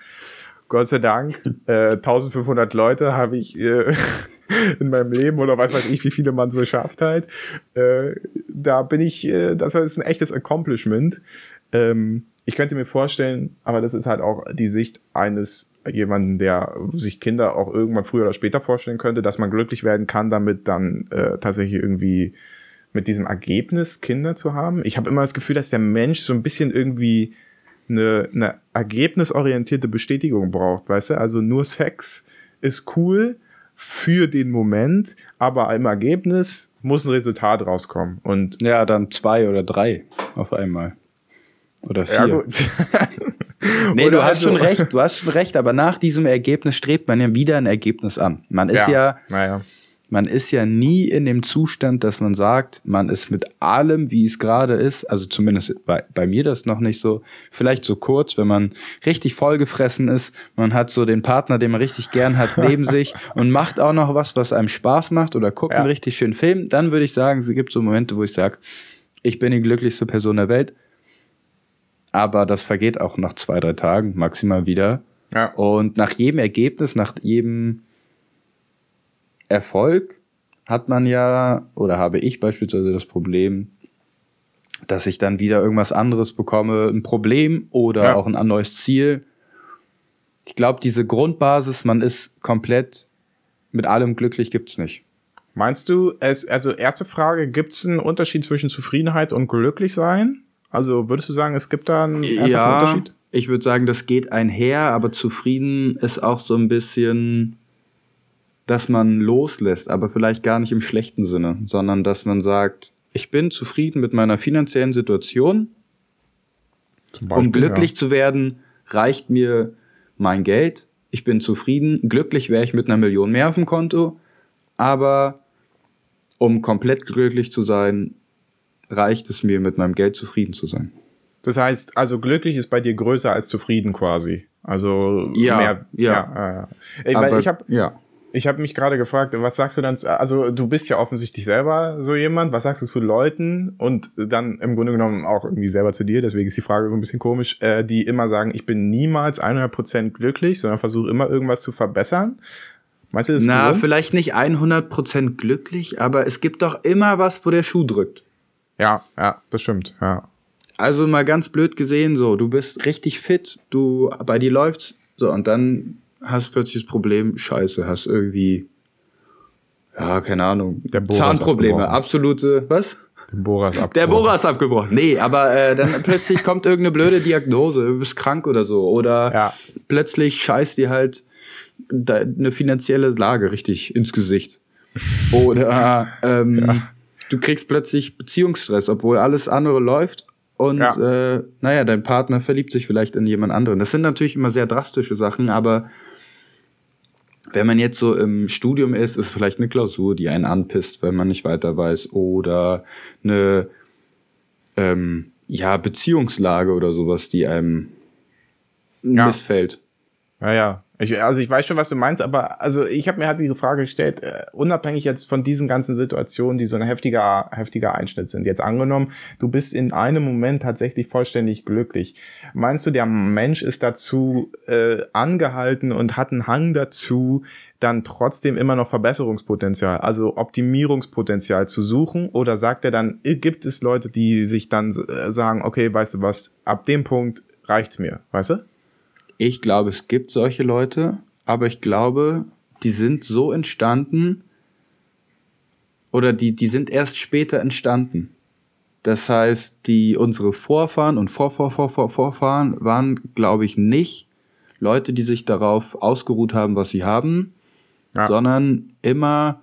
Gott sei Dank, *laughs* äh, 1500 Leute habe ich, äh, *laughs* in meinem Leben oder was weiß ich, wie viele man so schafft halt. Äh, da bin ich, äh, das ist ein echtes Accomplishment. Ähm, ich könnte mir vorstellen, aber das ist halt auch die Sicht eines jemanden, der sich Kinder auch irgendwann früher oder später vorstellen könnte, dass man glücklich werden kann, damit dann äh, tatsächlich irgendwie mit diesem Ergebnis Kinder zu haben. Ich habe immer das Gefühl, dass der Mensch so ein bisschen irgendwie eine, eine ergebnisorientierte Bestätigung braucht, weißt du? Also nur Sex ist cool für den Moment, aber im Ergebnis muss ein Resultat rauskommen. Und ja, dann zwei oder drei auf einmal. Oder vier. Ja. *laughs* nee, Oder du hast also, schon recht, du hast schon recht, aber nach diesem Ergebnis strebt man ja wieder ein Ergebnis an. Man ist ja, ja naja man ist ja nie in dem Zustand, dass man sagt, man ist mit allem, wie es gerade ist, also zumindest bei, bei mir das noch nicht so, vielleicht so kurz, wenn man richtig vollgefressen ist, man hat so den Partner, den man richtig gern hat, *laughs* neben sich und macht auch noch was, was einem Spaß macht oder guckt ja. einen richtig schönen Film, dann würde ich sagen, es gibt so Momente, wo ich sage, ich bin die glücklichste Person der Welt, aber das vergeht auch nach zwei, drei Tagen maximal wieder. Ja. Und nach jedem Ergebnis, nach jedem Erfolg hat man ja, oder habe ich beispielsweise das Problem, dass ich dann wieder irgendwas anderes bekomme, ein Problem oder ja. auch ein neues Ziel. Ich glaube, diese Grundbasis, man ist komplett mit allem glücklich, gibt's nicht. Meinst du, es, also erste Frage, gibt's einen Unterschied zwischen Zufriedenheit und glücklich sein? Also würdest du sagen, es gibt da einen ja, Unterschied? Ich würde sagen, das geht einher, aber zufrieden ist auch so ein bisschen dass man loslässt, aber vielleicht gar nicht im schlechten Sinne, sondern dass man sagt, ich bin zufrieden mit meiner finanziellen Situation. Beispiel, um glücklich ja. zu werden, reicht mir mein Geld. Ich bin zufrieden. Glücklich wäre ich mit einer Million mehr auf dem Konto. Aber um komplett glücklich zu sein, reicht es mir, mit meinem Geld zufrieden zu sein. Das heißt, also glücklich ist bei dir größer als zufrieden quasi. Also ja, mehr, ja. ja. Ey, weil ich habe ja. Ich habe mich gerade gefragt, was sagst du dann, also du bist ja offensichtlich selber so jemand, was sagst du zu Leuten und dann im Grunde genommen auch irgendwie selber zu dir, deswegen ist die Frage so ein bisschen komisch, äh, die immer sagen, ich bin niemals 100% glücklich, sondern versuche immer irgendwas zu verbessern. Meinst du das? Na, gesund? vielleicht nicht 100% glücklich, aber es gibt doch immer was, wo der Schuh drückt. Ja, ja, das stimmt, ja. Also mal ganz blöd gesehen, so, du bist richtig fit, du, bei dir läuft's, so, und dann hast plötzlich das Problem, scheiße, hast irgendwie, ja, keine Ahnung, Zahnprobleme, absolute, was? Der Bohrer ist abgebrochen. Der Bohrer ist abgebrochen. Nee, aber äh, dann *laughs* plötzlich kommt irgendeine blöde Diagnose, du bist krank oder so. Oder ja. plötzlich scheißt dir halt eine finanzielle Lage richtig ins Gesicht. Oder *laughs* ähm, ja. Du kriegst plötzlich Beziehungsstress, obwohl alles andere läuft und ja. äh, naja, dein Partner verliebt sich vielleicht in jemand anderen. Das sind natürlich immer sehr drastische Sachen, aber wenn man jetzt so im Studium ist, ist vielleicht eine Klausur, die einen anpisst, wenn man nicht weiter weiß, oder eine ähm, ja, Beziehungslage oder sowas, die einem ja. missfällt. Ja, ja. Ich, also ich weiß schon, was du meinst, aber also ich habe mir halt diese Frage gestellt, äh, unabhängig jetzt von diesen ganzen Situationen, die so ein heftiger, heftiger Einschnitt sind. Jetzt angenommen, du bist in einem Moment tatsächlich vollständig glücklich. Meinst du, der Mensch ist dazu äh, angehalten und hat einen Hang dazu, dann trotzdem immer noch Verbesserungspotenzial, also Optimierungspotenzial zu suchen? Oder sagt er dann, äh, gibt es Leute, die sich dann äh, sagen, okay, weißt du was, ab dem Punkt reicht's mir, weißt du? Ich glaube, es gibt solche Leute, aber ich glaube, die sind so entstanden oder die, die sind erst später entstanden. Das heißt, die, unsere Vorfahren und Vorvorvorvorfahren waren, glaube ich, nicht Leute, die sich darauf ausgeruht haben, was sie haben, ja. sondern immer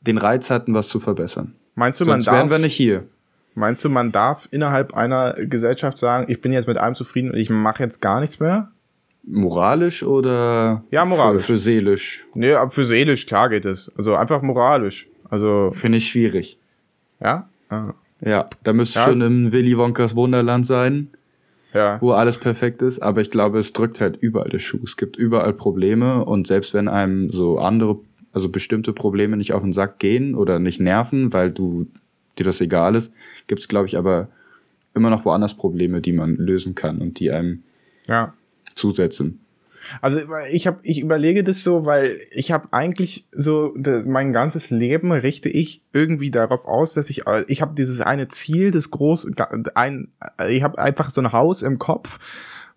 den Reiz hatten, was zu verbessern. Meinst du, Sonst man darf, wären wir nicht hier. Meinst du, man darf innerhalb einer Gesellschaft sagen, ich bin jetzt mit allem zufrieden und ich mache jetzt gar nichts mehr? Moralisch oder ja, moralisch. Für, für seelisch? Nee, für seelisch, klar geht es. Also einfach moralisch. Also Finde ich schwierig. Ja? Ah. Ja, da müsste ja. schon im Willy Wonkas Wunderland sein, ja. wo alles perfekt ist. Aber ich glaube, es drückt halt überall der Schuh. Es gibt überall Probleme und selbst wenn einem so andere, also bestimmte Probleme nicht auf den Sack gehen oder nicht nerven, weil du dir das egal ist, gibt es, glaube ich, aber immer noch woanders Probleme, die man lösen kann und die einem ja. zusetzen. Also ich habe, ich überlege das so, weil ich habe eigentlich so das, mein ganzes Leben richte ich irgendwie darauf aus, dass ich, ich habe dieses eine Ziel, das groß, ein, ich habe einfach so ein Haus im Kopf,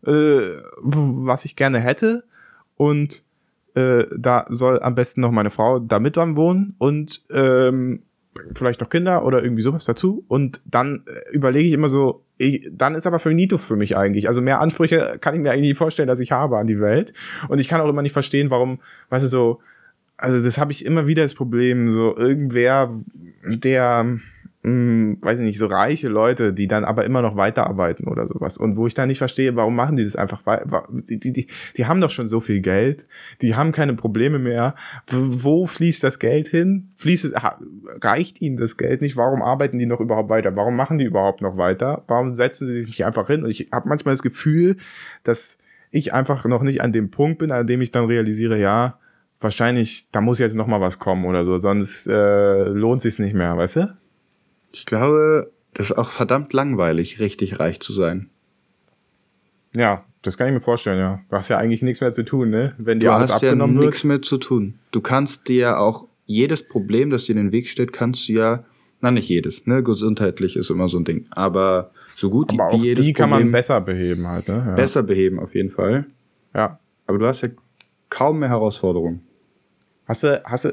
äh, was ich gerne hätte und äh, da soll am besten noch meine Frau da mit dran wohnen und ähm, vielleicht noch Kinder oder irgendwie sowas dazu. Und dann äh, überlege ich immer so, ich, dann ist aber finito für mich eigentlich. Also mehr Ansprüche kann ich mir eigentlich nicht vorstellen, dass ich habe an die Welt. Und ich kann auch immer nicht verstehen, warum, weißt du, so, also das habe ich immer wieder das Problem, so irgendwer, der mh, hm, weiß ich nicht, so reiche Leute, die dann aber immer noch weiterarbeiten oder sowas. Und wo ich dann nicht verstehe, warum machen die das einfach? Die, die, die, die haben doch schon so viel Geld, die haben keine Probleme mehr. Wo fließt das Geld hin? Fließt es, reicht ihnen das Geld nicht? Warum arbeiten die noch überhaupt weiter? Warum machen die überhaupt noch weiter? Warum setzen sie sich nicht einfach hin? Und ich habe manchmal das Gefühl, dass ich einfach noch nicht an dem Punkt bin, an dem ich dann realisiere, ja, wahrscheinlich, da muss jetzt noch mal was kommen oder so, sonst äh, lohnt sich's nicht mehr, weißt du? Ich glaube, das ist auch verdammt langweilig, richtig reich zu sein. Ja, das kann ich mir vorstellen, ja. Du hast ja eigentlich nichts mehr zu tun, ne? Wenn dir du alles hast abgenommen ja wird. nichts mehr zu tun. Du kannst dir auch jedes Problem, das dir in den Weg steht, kannst du ja, na nicht jedes, ne? Gesundheitlich ist immer so ein Ding, aber so gut aber wie auch jedes die kann Problem man besser beheben halt, ne? Ja. Besser beheben auf jeden Fall. Ja. Aber du hast ja kaum mehr Herausforderungen. Hast du, hast du,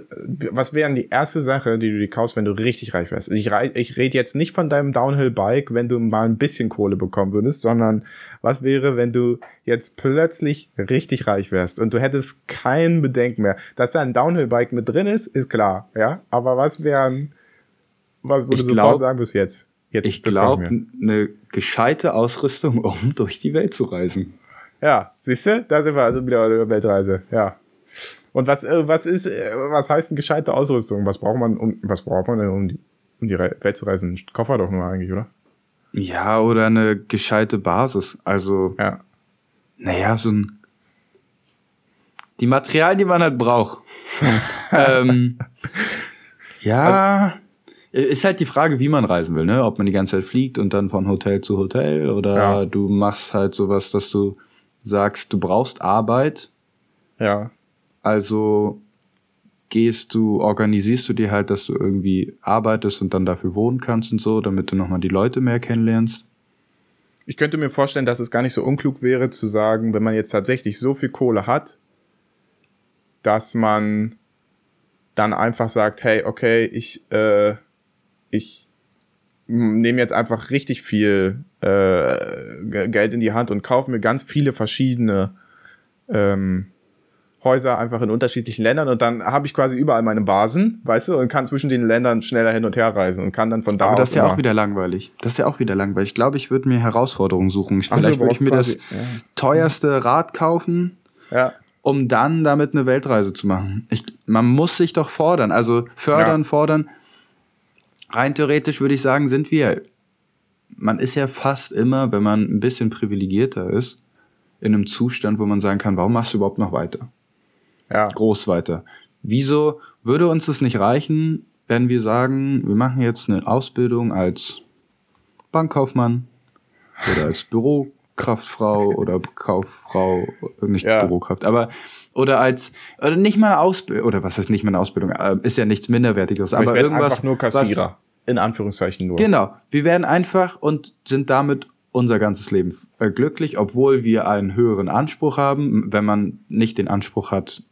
was wäre die erste Sache, die du dir kaufst, wenn du richtig reich wärst? Ich, ich rede jetzt nicht von deinem Downhill-Bike, wenn du mal ein bisschen Kohle bekommen würdest, sondern was wäre, wenn du jetzt plötzlich richtig reich wärst und du hättest kein Bedenken mehr. Dass da ein Downhill-Bike mit drin ist, ist klar, ja. Aber was wären, was würdest du sofort sagen bis jetzt? jetzt ich glaube, eine gescheite Ausrüstung, *laughs* um durch die Welt zu reisen. Ja, siehst du, da sind wir also wieder bei der Weltreise, ja. Und was, äh, was ist, äh, was heißt eine gescheite Ausrüstung? Was braucht man, um, was braucht man denn, um die, um die Welt zu reisen? Ein Koffer doch nur eigentlich, oder? Ja, oder eine gescheite Basis. Also, ja. naja, so ein, die Materialien, die man halt braucht. *laughs* ähm, ja, also, ist halt die Frage, wie man reisen will, ne? Ob man die ganze Zeit fliegt und dann von Hotel zu Hotel oder ja. du machst halt sowas, dass du sagst, du brauchst Arbeit. Ja. Also gehst du, organisierst du dir halt, dass du irgendwie arbeitest und dann dafür wohnen kannst und so, damit du nochmal die Leute mehr kennenlernst? Ich könnte mir vorstellen, dass es gar nicht so unklug wäre zu sagen, wenn man jetzt tatsächlich so viel Kohle hat, dass man dann einfach sagt, hey, okay, ich, äh, ich nehme jetzt einfach richtig viel äh, Geld in die Hand und kaufe mir ganz viele verschiedene ähm, Häuser einfach in unterschiedlichen Ländern und dann habe ich quasi überall meine Basen, weißt du, und kann zwischen den Ländern schneller hin und her reisen und kann dann von da Aber das ist ja auch wieder langweilig. Das ist ja auch wieder langweilig. Ich glaube, ich würde mir Herausforderungen suchen. Ich, vielleicht so, würde ich mir quasi, das ja. teuerste Rad kaufen. Ja. Um dann damit eine Weltreise zu machen. Ich, man muss sich doch fordern. Also fördern, ja. fordern. Rein theoretisch würde ich sagen, sind wir. Man ist ja fast immer, wenn man ein bisschen privilegierter ist, in einem Zustand, wo man sagen kann, warum machst du überhaupt noch weiter? Ja. groß weiter. Wieso würde uns das nicht reichen, wenn wir sagen, wir machen jetzt eine Ausbildung als Bankkaufmann oder als Bürokraftfrau *laughs* oder Kauffrau, nicht ja. Bürokraft, aber oder als oder nicht mal eine Ausbildung oder was heißt nicht mal eine Ausbildung, äh, ist ja nichts minderwertiges, aber, aber irgendwas einfach nur Kassierer was, in Anführungszeichen nur. Genau, wir werden einfach und sind damit unser ganzes Leben äh, glücklich, obwohl wir einen höheren Anspruch haben, wenn man nicht den Anspruch hat,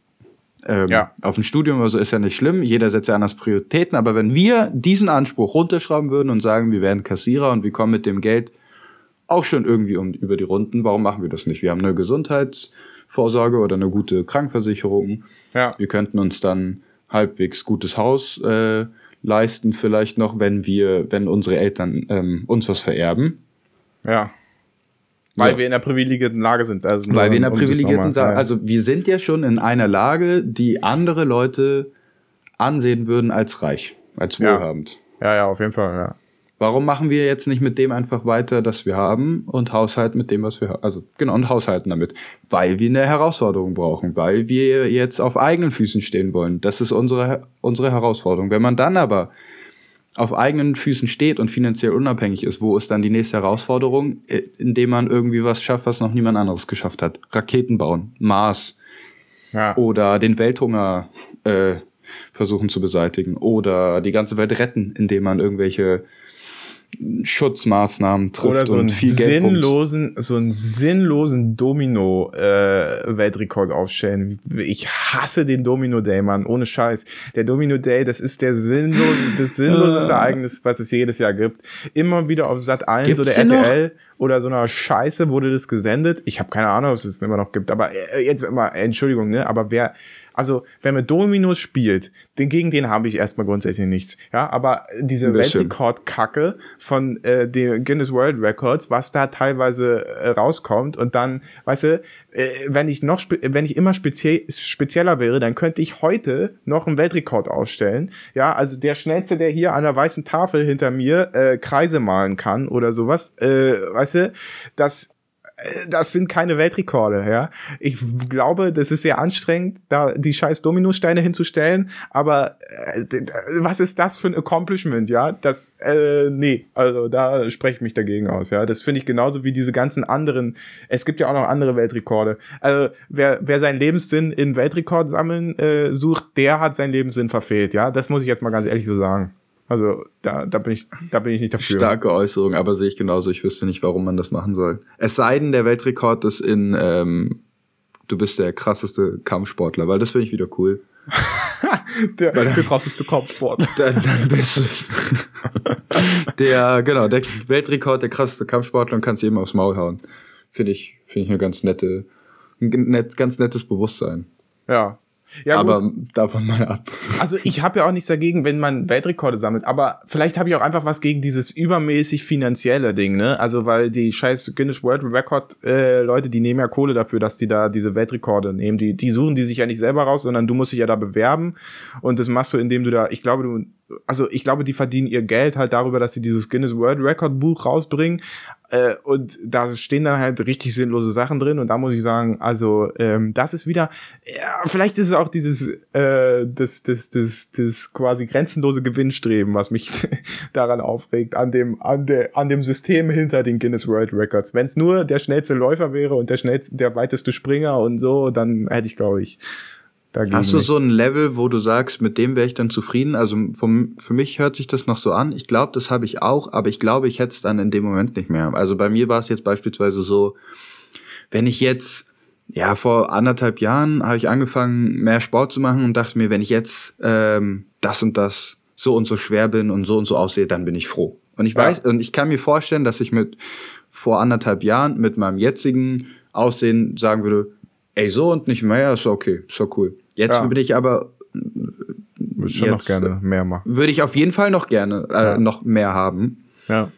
ähm, ja. Auf ein Studium oder so ist ja nicht schlimm, jeder setzt ja anders Prioritäten, aber wenn wir diesen Anspruch runterschrauben würden und sagen, wir werden Kassierer und wir kommen mit dem Geld auch schon irgendwie um, über die Runden, warum machen wir das nicht? Wir haben eine Gesundheitsvorsorge oder eine gute Krankenversicherung. Ja. Wir könnten uns dann halbwegs gutes Haus äh, leisten, vielleicht noch, wenn wir, wenn unsere Eltern ähm, uns was vererben. Ja. Weil ja. wir in der privilegierten Lage sind. Also Weil wir in der privilegierten Lage, also wir sind ja schon in einer Lage, die andere Leute ansehen würden als reich, als wohlhabend. Ja, ja, ja auf jeden Fall, ja. Warum machen wir jetzt nicht mit dem einfach weiter, das wir haben und haushalten mit dem, was wir haben? Also genau, und haushalten damit. Weil wir eine Herausforderung brauchen, weil wir jetzt auf eigenen Füßen stehen wollen. Das ist unsere, unsere Herausforderung. Wenn man dann aber auf eigenen Füßen steht und finanziell unabhängig ist, wo ist dann die nächste Herausforderung, äh, indem man irgendwie was schafft, was noch niemand anderes geschafft hat? Raketen bauen, Mars ja. oder den Welthunger äh, versuchen zu beseitigen oder die ganze Welt retten, indem man irgendwelche Schutzmaßnahmen trifft Oder so einen viel sinnlosen, so einen sinnlosen Domino-Weltrekord äh, aufstellen. Ich hasse den Domino Day, Mann, ohne Scheiß. Der Domino Day, das ist der sinnlose, das sinnloseste *laughs* Ereignis, was es jedes Jahr gibt. Immer wieder auf Sat 1 Gibt's oder RTL oder so einer Scheiße wurde das gesendet. Ich habe keine Ahnung, ob es es immer noch gibt, aber äh, jetzt immer, Entschuldigung, ne, aber wer also wenn man Dominos spielt, den, gegen den habe ich erstmal grundsätzlich nichts. Ja, aber diese Weltrekord-Kacke von äh, den Guinness World Records, was da teilweise äh, rauskommt und dann, weißt du, äh, wenn ich noch, wenn ich immer spezie spezieller wäre, dann könnte ich heute noch einen Weltrekord aufstellen. Ja, also der schnellste, der hier an der weißen Tafel hinter mir äh, Kreise malen kann oder sowas, äh, weißt du, das das sind keine Weltrekorde, ja. Ich glaube, das ist sehr anstrengend, da die scheiß Dominosteine hinzustellen, aber äh, was ist das für ein Accomplishment, ja? Das, äh, nee, also da spreche ich mich dagegen aus, ja. Das finde ich genauso wie diese ganzen anderen, es gibt ja auch noch andere Weltrekorde. Also, wer, wer seinen Lebenssinn in Weltrekord sammeln äh, sucht, der hat seinen Lebenssinn verfehlt, ja. Das muss ich jetzt mal ganz ehrlich so sagen. Also da, da, bin ich, da bin ich nicht dafür. Starke Äußerung, aber sehe ich genauso. Ich wüsste nicht, warum man das machen soll. Es sei denn, der Weltrekord ist in, ähm, du bist der krasseste Kampfsportler, weil das finde ich wieder cool. *laughs* der, der, der krasseste Kampfsportler. *laughs* Dann, dann bist du. *laughs* der, genau, der Weltrekord, der krasseste Kampfsportler und kannst jedem aufs Maul hauen. Finde ich, finde ich eine ganz nette, ein net, ganz nettes Bewusstsein. Ja, ja, aber gut. davon mal ab. Also ich habe ja auch nichts dagegen, wenn man Weltrekorde sammelt, aber vielleicht habe ich auch einfach was gegen dieses übermäßig finanzielle Ding, ne? Also weil die scheiß Guinness World Record äh, Leute, die nehmen ja Kohle dafür, dass die da diese Weltrekorde nehmen. Die, die suchen die sich ja nicht selber raus, sondern du musst dich ja da bewerben und das machst du, indem du da, ich glaube, du also ich glaube, die verdienen ihr Geld halt darüber, dass sie dieses Guinness World Record Buch rausbringen. Äh, und da stehen dann halt richtig sinnlose Sachen drin. Und da muss ich sagen, also ähm, das ist wieder, ja, vielleicht ist es auch dieses, äh, das, das, das, das quasi grenzenlose Gewinnstreben, was mich *laughs* daran aufregt, an dem, an der, an dem System hinter den Guinness World Records. Wenn es nur der schnellste Läufer wäre und der schnellste, der weiteste Springer und so, dann hätte ich, glaube ich, Hast du nichts. so ein Level, wo du sagst, mit dem wäre ich dann zufrieden? Also vom, für mich hört sich das noch so an. Ich glaube, das habe ich auch, aber ich glaube, ich hätte es dann in dem Moment nicht mehr. Also bei mir war es jetzt beispielsweise so, wenn ich jetzt, ja, vor anderthalb Jahren habe ich angefangen, mehr Sport zu machen und dachte mir, wenn ich jetzt ähm, das und das so und so schwer bin und so und so aussehe, dann bin ich froh. Und ich weiß, ja. und ich kann mir vorstellen, dass ich mit vor anderthalb Jahren mit meinem jetzigen Aussehen sagen würde, ey, so und nicht mehr, ist okay, ist doch cool. Jetzt ja. bin ich aber. Würde schon noch gerne mehr machen. Würde ich auf jeden Fall noch gerne äh, ja. noch mehr haben. Ja.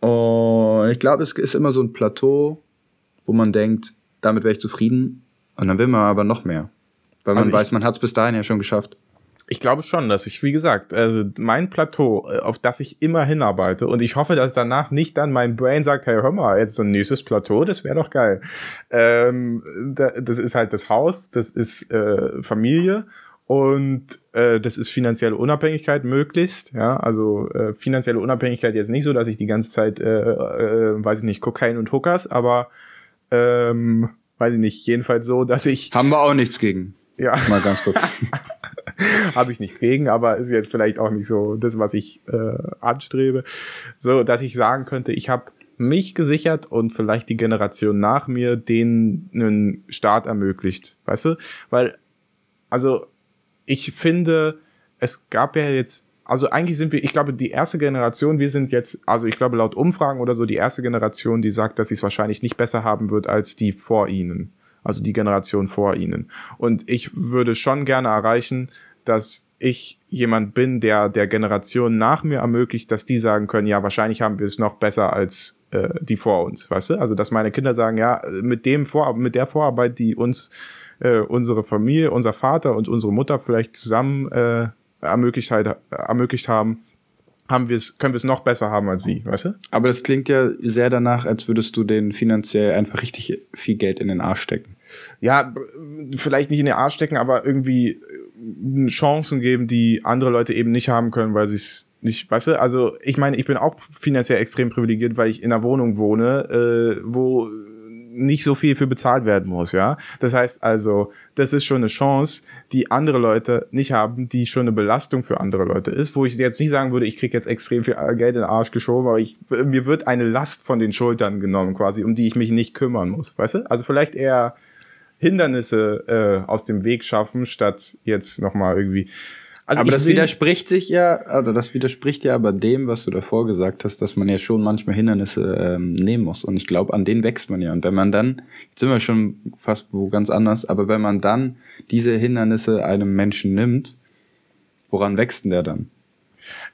Und ich glaube, es ist immer so ein Plateau, wo man denkt, damit wäre ich zufrieden. Und dann will man aber noch mehr. Weil man also weiß, man hat es bis dahin ja schon geschafft. Ich glaube schon, dass ich, wie gesagt, also mein Plateau, äh, auf das ich immer hinarbeite und ich hoffe, dass danach nicht dann mein Brain sagt, hey, hör mal, jetzt so ein nächstes Plateau, das wäre doch geil. Ähm, das ist halt das Haus, das ist äh, Familie und äh, das ist finanzielle Unabhängigkeit möglichst, ja, also äh, finanzielle Unabhängigkeit jetzt nicht so, dass ich die ganze Zeit, äh, äh, weiß ich nicht, Kokain und Hookers, aber ähm, weiß ich nicht, jedenfalls so, dass ich... Haben wir auch nichts gegen. Ja. Mal ganz kurz. *laughs* *laughs* Habe ich nichts gegen, aber ist jetzt vielleicht auch nicht so das, was ich äh, anstrebe. So, dass ich sagen könnte, ich habe mich gesichert und vielleicht die Generation nach mir den einen Start ermöglicht. Weißt du? Weil, also, ich finde, es gab ja jetzt, also eigentlich sind wir, ich glaube, die erste Generation, wir sind jetzt, also ich glaube laut Umfragen oder so, die erste Generation, die sagt, dass sie es wahrscheinlich nicht besser haben wird als die vor ihnen also die Generation vor ihnen. Und ich würde schon gerne erreichen, dass ich jemand bin, der der Generation nach mir ermöglicht, dass die sagen können, ja, wahrscheinlich haben wir es noch besser als äh, die vor uns, weißt du? Also dass meine Kinder sagen, ja, mit dem vor, mit der Vorarbeit, die uns äh, unsere Familie, unser Vater und unsere Mutter vielleicht zusammen äh, ermöglicht, halt, ermöglicht haben, haben wir es, können wir es noch besser haben als sie, weißt du? Aber das klingt ja sehr danach, als würdest du denen finanziell einfach richtig viel Geld in den Arsch stecken ja, vielleicht nicht in den Arsch stecken, aber irgendwie äh, Chancen geben, die andere Leute eben nicht haben können, weil sie es nicht, weißt du, also ich meine, ich bin auch finanziell extrem privilegiert, weil ich in einer Wohnung wohne, äh, wo nicht so viel für bezahlt werden muss, ja. Das heißt also, das ist schon eine Chance, die andere Leute nicht haben, die schon eine Belastung für andere Leute ist, wo ich jetzt nicht sagen würde, ich kriege jetzt extrem viel Geld in den Arsch geschoben, aber ich, mir wird eine Last von den Schultern genommen quasi, um die ich mich nicht kümmern muss, weißt du? Also vielleicht eher Hindernisse äh, aus dem Weg schaffen, statt jetzt nochmal irgendwie also aber das widerspricht sich ja, oder das widerspricht ja aber dem, was du davor gesagt hast, dass man ja schon manchmal Hindernisse ähm, nehmen muss. Und ich glaube, an denen wächst man ja. Und wenn man dann, jetzt sind wir schon fast wo ganz anders, aber wenn man dann diese Hindernisse einem Menschen nimmt, woran wächst denn der dann?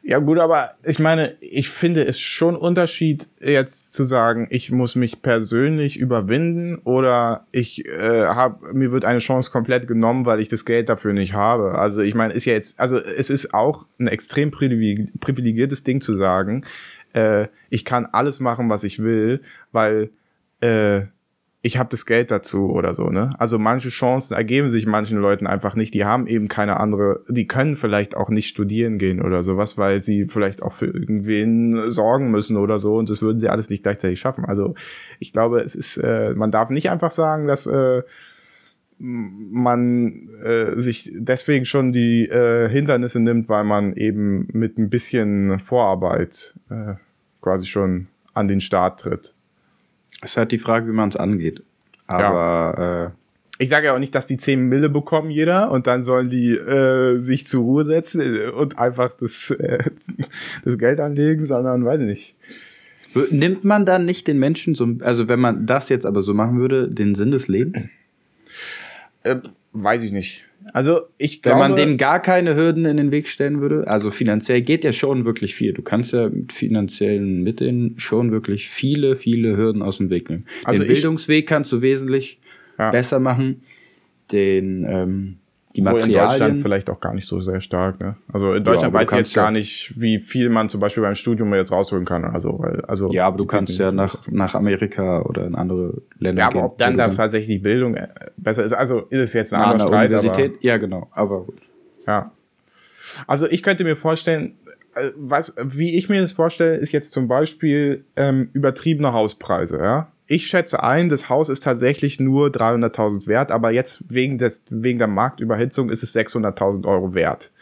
Ja gut, aber ich meine, ich finde es schon Unterschied jetzt zu sagen, ich muss mich persönlich überwinden oder ich äh, habe mir wird eine Chance komplett genommen, weil ich das Geld dafür nicht habe. Also ich meine, ist ja jetzt, also es ist auch ein extrem privilegiertes Ding zu sagen, äh, ich kann alles machen, was ich will, weil äh, ich habe das Geld dazu oder so, ne? Also manche Chancen ergeben sich manchen Leuten einfach nicht. Die haben eben keine andere, die können vielleicht auch nicht studieren gehen oder sowas, weil sie vielleicht auch für irgendwen sorgen müssen oder so und das würden sie alles nicht gleichzeitig schaffen. Also ich glaube, es ist, äh, man darf nicht einfach sagen, dass äh, man äh, sich deswegen schon die äh, Hindernisse nimmt, weil man eben mit ein bisschen Vorarbeit äh, quasi schon an den Start tritt. Es ist halt die Frage, wie man es angeht. Aber ja. äh, ich sage ja auch nicht, dass die 10 Mille bekommen jeder und dann sollen die äh, sich zur Ruhe setzen und einfach das, äh, *laughs* das Geld anlegen, sondern weiß ich nicht. Nimmt man dann nicht den Menschen so, also wenn man das jetzt aber so machen würde, den Sinn des Lebens? Äh, weiß ich nicht. Also ich glaube, wenn man denen gar keine Hürden in den Weg stellen würde, also finanziell geht ja schon wirklich viel. Du kannst ja mit finanziellen Mitteln schon wirklich viele, viele Hürden aus dem Weg nehmen. Also den Bildungsweg kannst du wesentlich ja. besser machen. Den ähm, die Materialien. in Deutschland vielleicht auch gar nicht so sehr stark. Ne? Also in Deutschland ja, weiß ich jetzt gar nicht, wie viel man zum Beispiel beim Studium jetzt rausholen kann. Also, weil, also ja, aber du kannst ja nach, nach Amerika oder in andere Länder Ja, aber gehen, ob dann da tatsächlich Bildung äh, besser ist, also ist es jetzt ein anderer Streit. Universität, aber, ja, genau, aber gut. Ja. Also ich könnte mir vorstellen, äh, was, wie ich mir das vorstelle, ist jetzt zum Beispiel ähm, übertriebene Hauspreise, ja. Ich schätze ein, das Haus ist tatsächlich nur 300.000 wert, aber jetzt wegen, des, wegen der Marktüberhitzung ist es 600.000 Euro wert.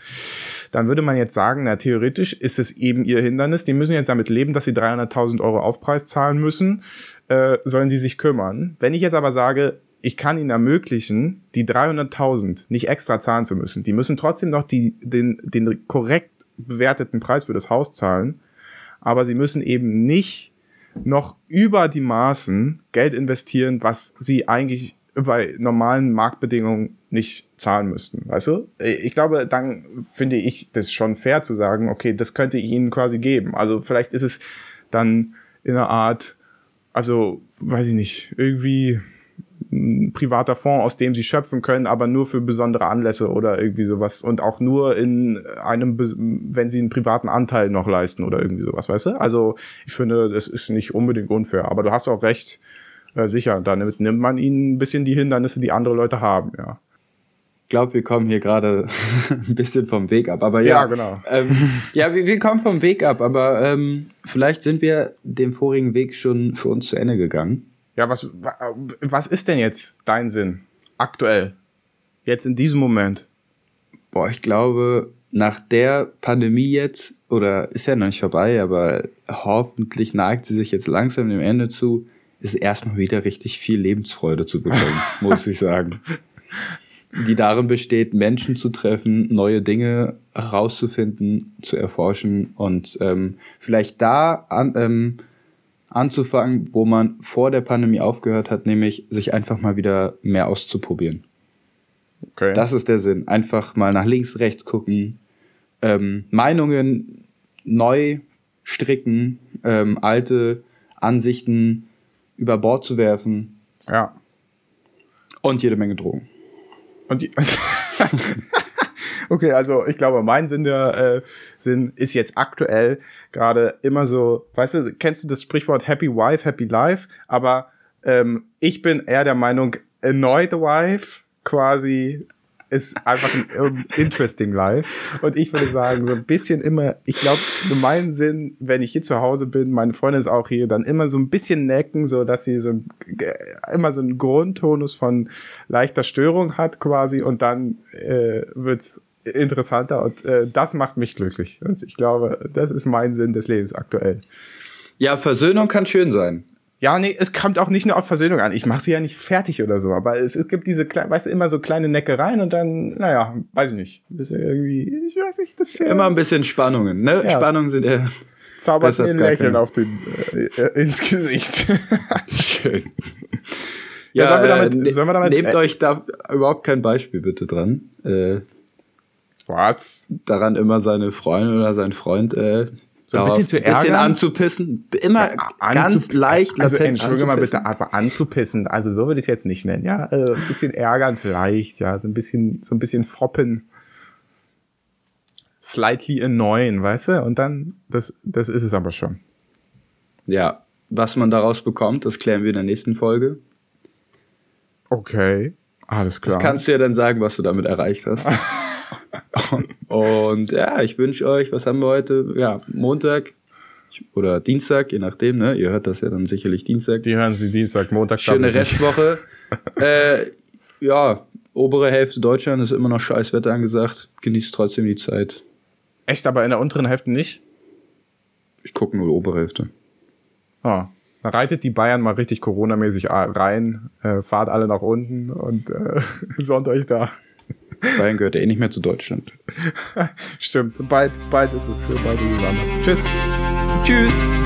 Dann würde man jetzt sagen, na, theoretisch ist es eben ihr Hindernis. Die müssen jetzt damit leben, dass sie 300.000 Euro Aufpreis zahlen müssen. Äh, sollen sie sich kümmern. Wenn ich jetzt aber sage, ich kann ihnen ermöglichen, die 300.000 nicht extra zahlen zu müssen. Die müssen trotzdem noch die, den, den korrekt bewerteten Preis für das Haus zahlen. Aber sie müssen eben nicht noch über die Maßen Geld investieren, was sie eigentlich bei normalen Marktbedingungen nicht zahlen müssten, weißt du? Ich glaube, dann finde ich das schon fair zu sagen, okay, das könnte ich ihnen quasi geben. Also vielleicht ist es dann in einer Art, also weiß ich nicht, irgendwie ein privater Fonds, aus dem sie schöpfen können, aber nur für besondere Anlässe oder irgendwie sowas und auch nur in einem, wenn sie einen privaten Anteil noch leisten oder irgendwie sowas, weißt du? Also ich finde, das ist nicht unbedingt unfair, aber du hast auch recht, äh, sicher, damit nimmt man ihnen ein bisschen die Hindernisse, die andere Leute haben, ja. Ich glaube, wir kommen hier gerade *laughs* ein bisschen vom Weg ab, aber ja. Ja, genau. Ähm, ja, wir, wir, kommen vom Weg ab, aber ähm, vielleicht sind wir den vorigen Weg schon für uns zu Ende gegangen. Ja, was, was ist denn jetzt dein Sinn? Aktuell. Jetzt in diesem Moment. Boah, ich glaube, nach der Pandemie jetzt, oder ist ja noch nicht vorbei, aber hoffentlich neigt sie sich jetzt langsam dem Ende zu, ist erstmal wieder richtig viel Lebensfreude zu bekommen, *laughs* muss ich sagen. Die darin besteht, Menschen zu treffen, neue Dinge herauszufinden, zu erforschen und ähm, vielleicht da an, ähm, anzufangen, wo man vor der Pandemie aufgehört hat, nämlich sich einfach mal wieder mehr auszuprobieren. Okay. Das ist der Sinn. Einfach mal nach links, rechts gucken, ähm, Meinungen neu stricken, ähm, alte Ansichten über Bord zu werfen. Ja. Und jede Menge Drogen. Und die *laughs* *laughs* Okay, also ich glaube, mein Sinn der äh, Sinn ist jetzt aktuell gerade immer so, weißt du, kennst du das Sprichwort Happy Wife, Happy Life? Aber ähm, ich bin eher der Meinung, Annoyed Wife quasi ist einfach ein um, interesting life. Und ich würde sagen, so ein bisschen immer, ich glaube, für meinen Sinn, wenn ich hier zu Hause bin, meine Freundin ist auch hier, dann immer so ein bisschen necken, so dass sie so immer so einen Grundtonus von leichter Störung hat quasi und dann äh, wird interessanter und äh, das macht mich glücklich. Und ich glaube, das ist mein Sinn des Lebens aktuell. Ja, Versöhnung kann schön sein. Ja, nee, es kommt auch nicht nur auf Versöhnung an. Ich mache sie ja nicht fertig oder so, aber es, es gibt diese, weißt du, immer so kleine Neckereien und dann, naja, weiß ich nicht. Das ist irgendwie, ich weiß nicht, das ist Immer ein bisschen Spannungen, ne? Ja. Spannungen sind ja. Zaubert mir ein Lächeln auf den, äh, äh, ins Gesicht. Schön. Ja, ja sollen wir damit, äh, sollen wir damit nehmt äh, euch da überhaupt kein Beispiel bitte dran. Äh, Was? Daran immer seine Freundin oder sein Freund äh, so ein bisschen zu ärgern. bisschen anzupissen. Immer ja, ganz leicht. Also entschuldige mal bitte, aber anzupissen. Also so würde ich es jetzt nicht nennen, ja. Also ein bisschen ärgern vielleicht, ja. So ein bisschen, so ein bisschen foppen. Slightly annoying, weißt du? Und dann, das, das ist es aber schon. Ja, was man daraus bekommt, das klären wir in der nächsten Folge. Okay, alles klar. Das kannst du ja dann sagen, was du damit erreicht hast. *laughs* *laughs* und ja, ich wünsche euch, was haben wir heute? Ja, Montag oder Dienstag, je nachdem, ne? Ihr hört das ja dann sicherlich Dienstag. Die hören sie Dienstag, Montag. Schöne Restwoche. *laughs* äh, ja, obere Hälfte Deutschland ist immer noch scheiß Wetter angesagt. Genießt trotzdem die Zeit. Echt, aber in der unteren Hälfte nicht? Ich gucke nur die obere Hälfte. Ah. Dann reitet die Bayern mal richtig Corona-mäßig rein, äh, fahrt alle nach unten und äh, *laughs* sonnt euch da. Bayern gehört ja eh nicht mehr zu Deutschland. *laughs* Stimmt. Bald, bald ist es, bald ist es anders. Tschüss. Tschüss.